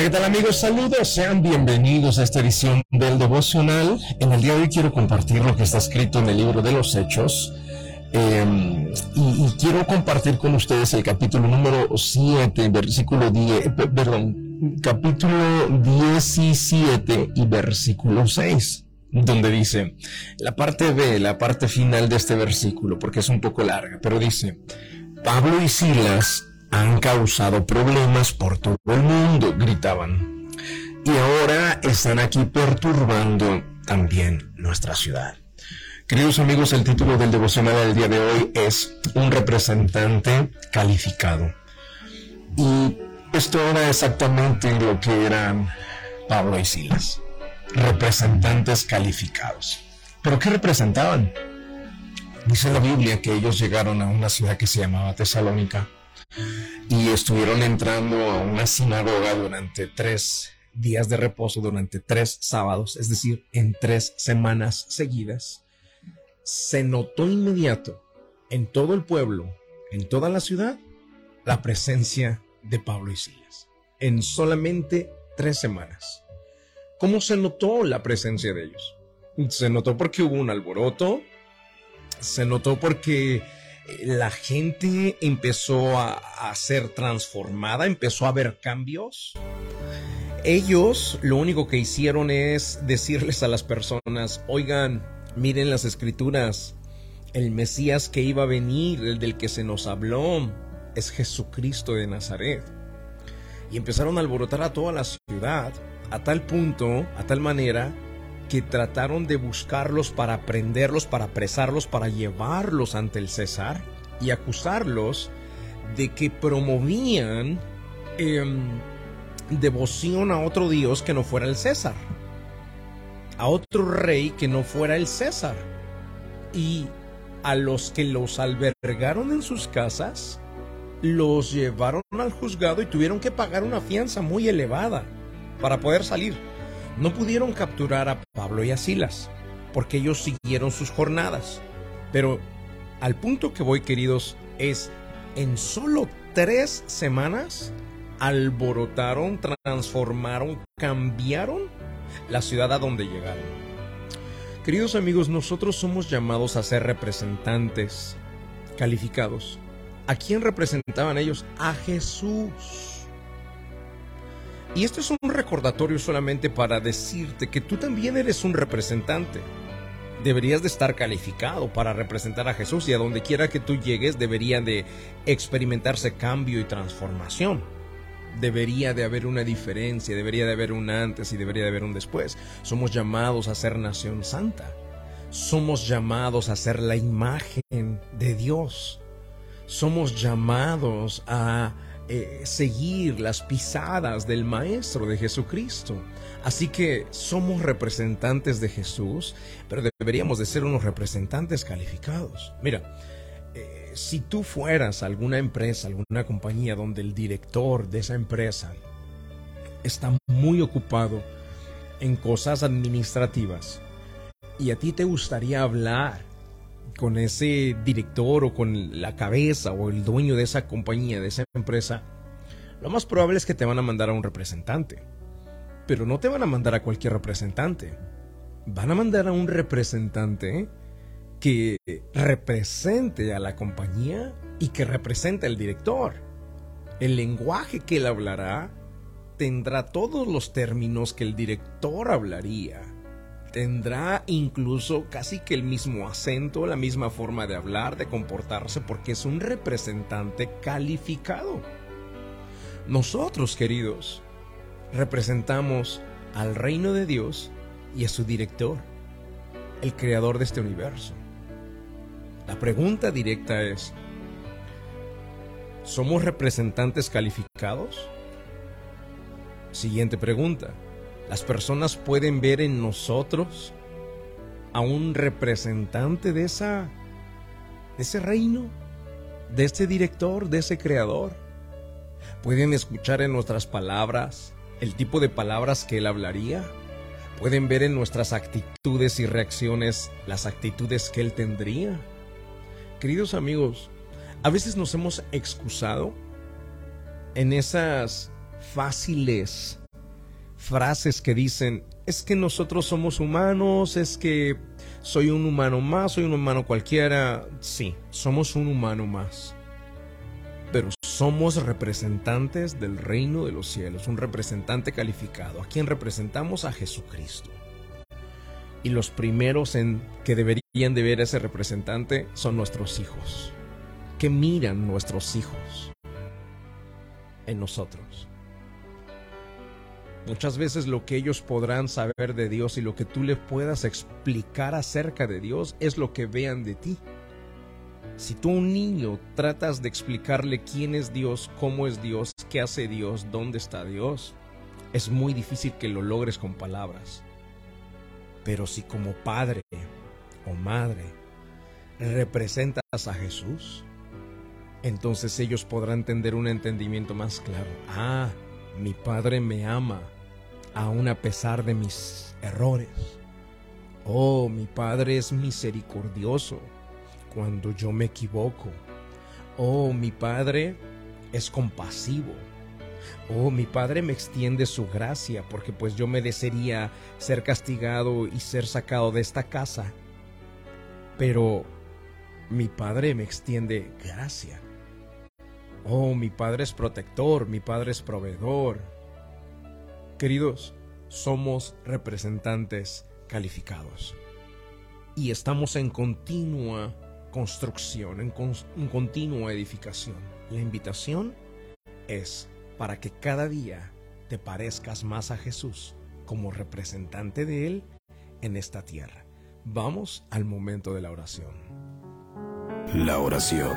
Hola, ¿qué tal amigos? Saludos, sean bienvenidos a esta edición del devocional. En el día de hoy quiero compartir lo que está escrito en el libro de los Hechos. Em, y, quiero compartir con ustedes el capítulo número 7, versículo 10, eh, perdón, capítulo 17 y versículo 6, donde dice, la parte B, la parte final de este versículo, porque es un poco larga, pero dice, Pablo y Silas han causado problemas por todo el mundo, gritaban. Y ahora están aquí perturbando también nuestra ciudad. Queridos amigos, el título del devocional del día de hoy es Un representante calificado. Y esto era exactamente lo que eran Pablo y Silas, representantes calificados. ¿Pero qué representaban? Dice la Biblia que ellos llegaron a una ciudad que se llamaba Tesalónica y estuvieron entrando a una sinagoga durante tres días de reposo, durante tres sábados, es decir, en tres semanas seguidas. Se notó inmediato en todo el pueblo, en toda la ciudad, la presencia de Pablo y Silas. En solamente tres semanas. ¿Cómo se notó la presencia de ellos? Se notó porque hubo un alboroto, se notó porque la gente empezó a, ser transformada, empezó a ver cambios. Ellos lo único que hicieron es decirles a las personas, oigan, miren las escrituras, el Mesías que iba a venir, el del que se nos habló, es Jesucristo de Nazaret. Y empezaron a alborotar a toda la ciudad, a tal punto, a tal manera, que trataron de buscarlos para prenderlos, para apresarlos, para llevarlos ante el César y acusarlos de que promovían em, devoción a otro dios que no fuera el César, a otro rey que no fuera el César. Y a los que los albergaron en sus casas, los llevaron al juzgado y tuvieron que pagar una fianza muy elevada para poder salir. No pudieron capturar a Pablo y a Silas, porque ellos siguieron sus jornadas. Pero al punto que voy, queridos, es en solo tres semanas alborotaron, transformaron, cambiaron la ciudad a donde llegaron. Queridos amigos, nosotros somos llamados a ser representantes calificados. ¿A quién representaban ellos? A Jesús. Y esto es un recordatorio solamente para decirte que tú también eres un representante. Deberías de estar calificado para representar a Jesús y a donde quiera que tú llegues debería de experimentarse cambio y transformación. Debería de haber una diferencia, debería de haber un antes y debería de haber un después. Somos llamados a ser nación santa. Somos llamados a ser la imagen de Dios. Somos llamados a eh, seguir las pisadas del Maestro de Jesucristo. Así que somos representantes de Jesús, pero deberíamos de ser unos representantes calificados. Mira, eh, si tú fueras alguna empresa, alguna compañía donde el director de esa empresa está muy ocupado en cosas administrativas y a ti te gustaría hablar con ese director o con la cabeza o el dueño de esa compañía, de esa empresa, lo más probable es que te van a mandar a un representante. Pero no te van a mandar a cualquier representante. Van a mandar a un representante que represente a la compañía y que represente al director. El lenguaje que él hablará tendrá todos los términos que el director hablaría tendrá incluso casi que el mismo acento, la misma forma de hablar, de comportarse, porque es un representante calificado. Nosotros, queridos, representamos al reino de Dios y a su director, el creador de este universo. La pregunta directa es, ¿somos representantes calificados? Siguiente pregunta. Las personas pueden ver en nosotros a un representante de ese reino, de ese director, de ese creador. Pueden escuchar en nuestras palabras el tipo de palabras que él hablaría. Pueden ver en nuestras actitudes y reacciones las actitudes que él tendría. Queridos amigos, a veces nos hemos excusado en esas fáciles frases que dicen, es que nosotros somos humanos, es que soy un humano más, soy un humano cualquiera. Sí, somos un humano más. Pero somos representantes del reino de los cielos, un representante calificado, a quien representamos a Jesucristo. Y los primeros en que deberían de ver a ese representante son nuestros hijos. que miran nuestros hijos en nosotros? Muchas veces lo que ellos podrán saber de Dios y lo que tú les puedas explicar acerca de Dios es lo que vean de ti. Si tú un niño tratas de explicarle quién es Dios, cómo es Dios, qué hace Dios, dónde está Dios, es muy difícil que lo logres con palabras. Pero si como padre o madre representas a Jesús, entonces ellos podrán tener un entendimiento más claro. Ah, mi Padre me ama, aun a pesar de mis errores. Oh, mi Padre es misericordioso cuando yo me equivoco. Oh, mi Padre es compasivo. Oh, mi Padre me extiende su gracia porque pues yo merecería ser castigado y ser sacado de esta casa. Pero mi Padre me extiende gracia. Oh, mi Padre es protector, mi Padre es proveedor. Queridos, somos representantes calificados y estamos en continua construcción, en, continua edificación. La invitación es para que cada día te parezcas más a Jesús como representante de Él en esta tierra. Vamos al momento de la oración. La oración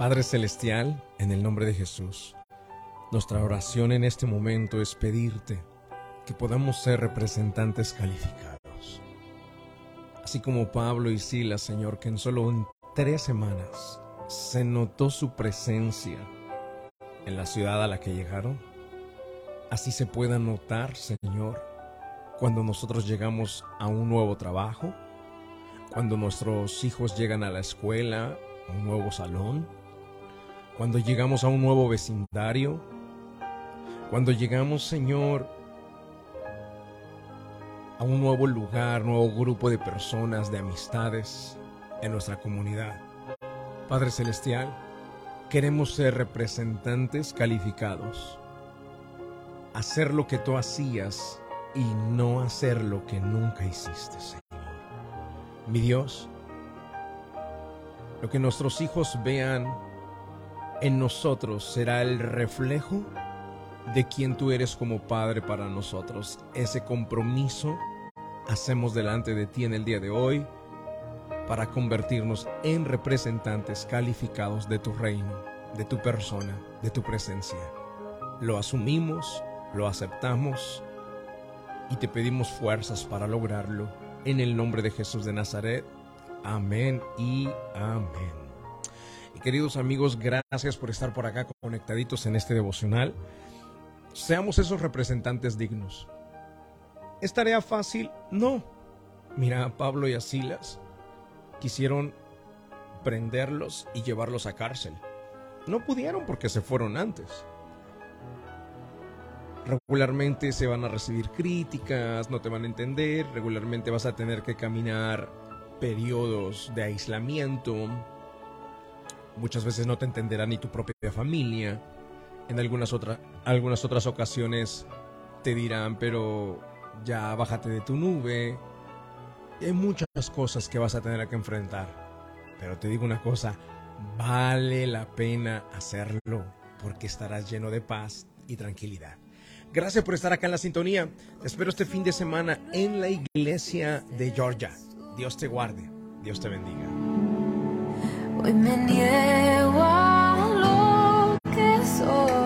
Padre Celestial, en el nombre de Jesús, nuestra oración en este momento es pedirte que podamos ser representantes calificados. Así como Pablo y Silas, Señor, que en solo tres semanas se notó su presencia en la ciudad a la que llegaron, así se pueda notar, Señor, cuando nosotros llegamos a un nuevo trabajo, cuando nuestros hijos llegan a la escuela, un nuevo salón, cuando llegamos a un nuevo vecindario, cuando llegamos, Señor, a un nuevo lugar, nuevo grupo de personas, de amistades en nuestra comunidad. Padre Celestial, queremos ser representantes calificados, hacer lo que tú hacías y no hacer lo que nunca hiciste, Señor. Mi Dios, lo que nuestros hijos vean en nosotros será el reflejo de quien tú eres como Padre para nosotros. Ese compromiso hacemos delante de ti en el día de hoy para convertirnos en representantes calificados de tu reino, de tu persona, de tu presencia. Lo asumimos, lo aceptamos y te pedimos fuerzas para lograrlo. En el nombre de Jesús de Nazaret. Amén y amén. Queridos amigos, gracias por estar por acá conectaditos en este devocional. Seamos esos representantes dignos. ¿Es tarea fácil? No. Mira, Pablo y a Silas quisieron prenderlos y llevarlos a cárcel. No pudieron porque se fueron antes. Regularmente se van a recibir críticas, no te van a entender, regularmente vas a tener que caminar periodos de aislamiento, Muchas veces no te entenderá ni tu propia familia. En algunas, otras algunas otras ocasiones te dirán, pero ya bájate de tu nube. hay muchas cosas que vas a tener que enfrentar. Pero te digo una cosa, vale la pena hacerlo porque estarás lleno de paz y tranquilidad. Gracias por estar acá en la sintonía. Te espero este fin de semana en la iglesia de Georgia. Dios te guarde. Dios te bendiga. We me niego a lo que soy.